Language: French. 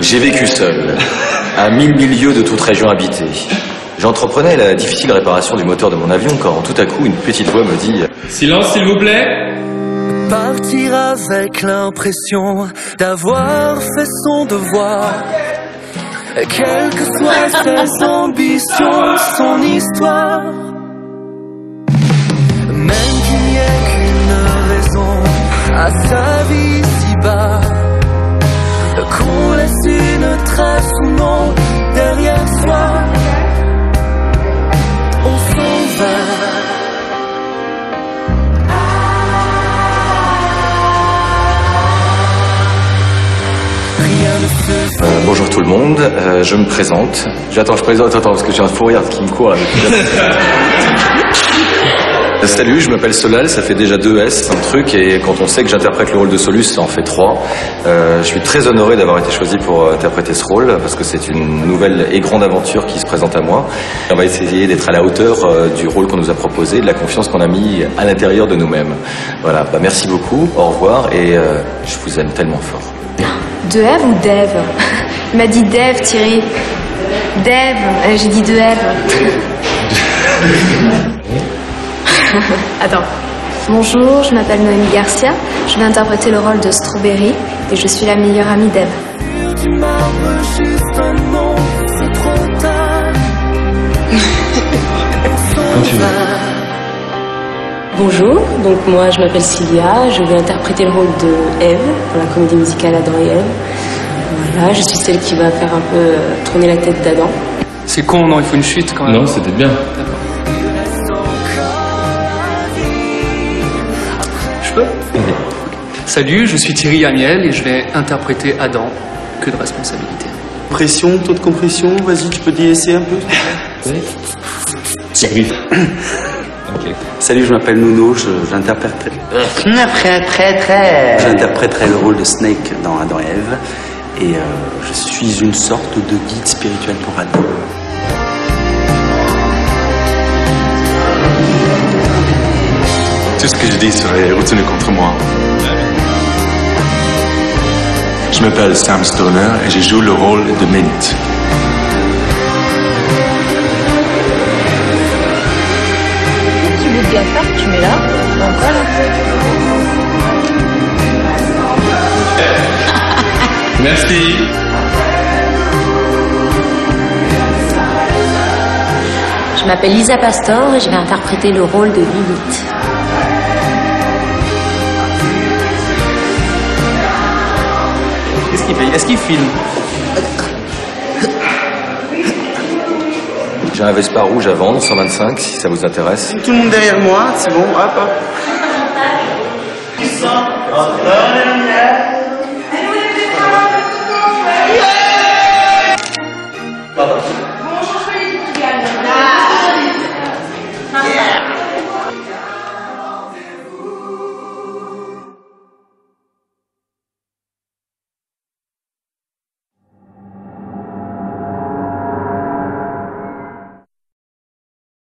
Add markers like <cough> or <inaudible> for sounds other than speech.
J'ai vécu seul, à mille milieux de toute région habitée. J'entreprenais la difficile réparation du moteur de mon avion quand tout à coup une petite voix me dit Silence s'il vous plaît Partir avec l'impression d'avoir fait son devoir. Quelles que soient ses <laughs> ambitions, son histoire. Même qu'il n'y ait qu'une raison à sa vie si bas. Trace ou non derrière soi. On s'en va. Rien ne se Euh, Bonjour tout le monde, euh, je me présente. J'attends, je présente, attends, parce que j'ai un fou rire qui me court là. <laughs> Euh, Salut, je m'appelle Solal, ça fait déjà deux S, un truc, et quand on sait que j'interprète le rôle de Solus, ça en fait trois. Euh, je suis très honoré d'avoir été choisi pour euh, interpréter ce rôle, parce que c'est une nouvelle et grande aventure qui se présente à moi. On va essayer d'être à la hauteur du rôle qu'on nous a proposé, de la confiance qu'on a mis à l'intérieur de nous-mêmes. Voilà, bah, merci beaucoup, au revoir, et euh, je vous aime tellement fort. De Eve ou d'Eve <laughs> Il m'a dit d'Eve, Thierry. Euh, j'ai dit de Eve. <laughs> <laughs> Attends. Bonjour, je m'appelle Noémie Garcia. Je vais interpréter le rôle de Strawberry et je suis la meilleure amie d'Eve. <laughs> Bonjour, donc moi je m'appelle Cilia, je vais interpréter le rôle de Eve pour la comédie musicale Adam et Eve. Voilà, je suis celle qui va faire un peu tourner la tête d'Adam. C'est con, non, il faut une chute quand même. Non, c'était bien. Je peux Salut, je suis Thierry Amiel et je vais interpréter Adam. Que de responsabilité. Pression, taux de compression, vas-y, tu peux délaisser un peu brief. <coughs> ok. Salut, je m'appelle Nuno, je- j'interpréterai j'interpréterai le rôle de Snake dans Adam et Ève. Et euh, je suis une sorte de guide spirituel pour Adam. Ce que je dis serait retenu contre moi. Je m'appelle Sam Stoner et je joue le rôle de Mint. Tu veux bien faire, tu mets là. <laughs> Merci. Je m'appelle Lisa Pastor et je vais interpréter le rôle de Lilith. Est-ce qu'il filme J'ai un Vespa rouge à vendre, 125, si ça vous intéresse. Tout le monde derrière moi, c'est bon, hop hop.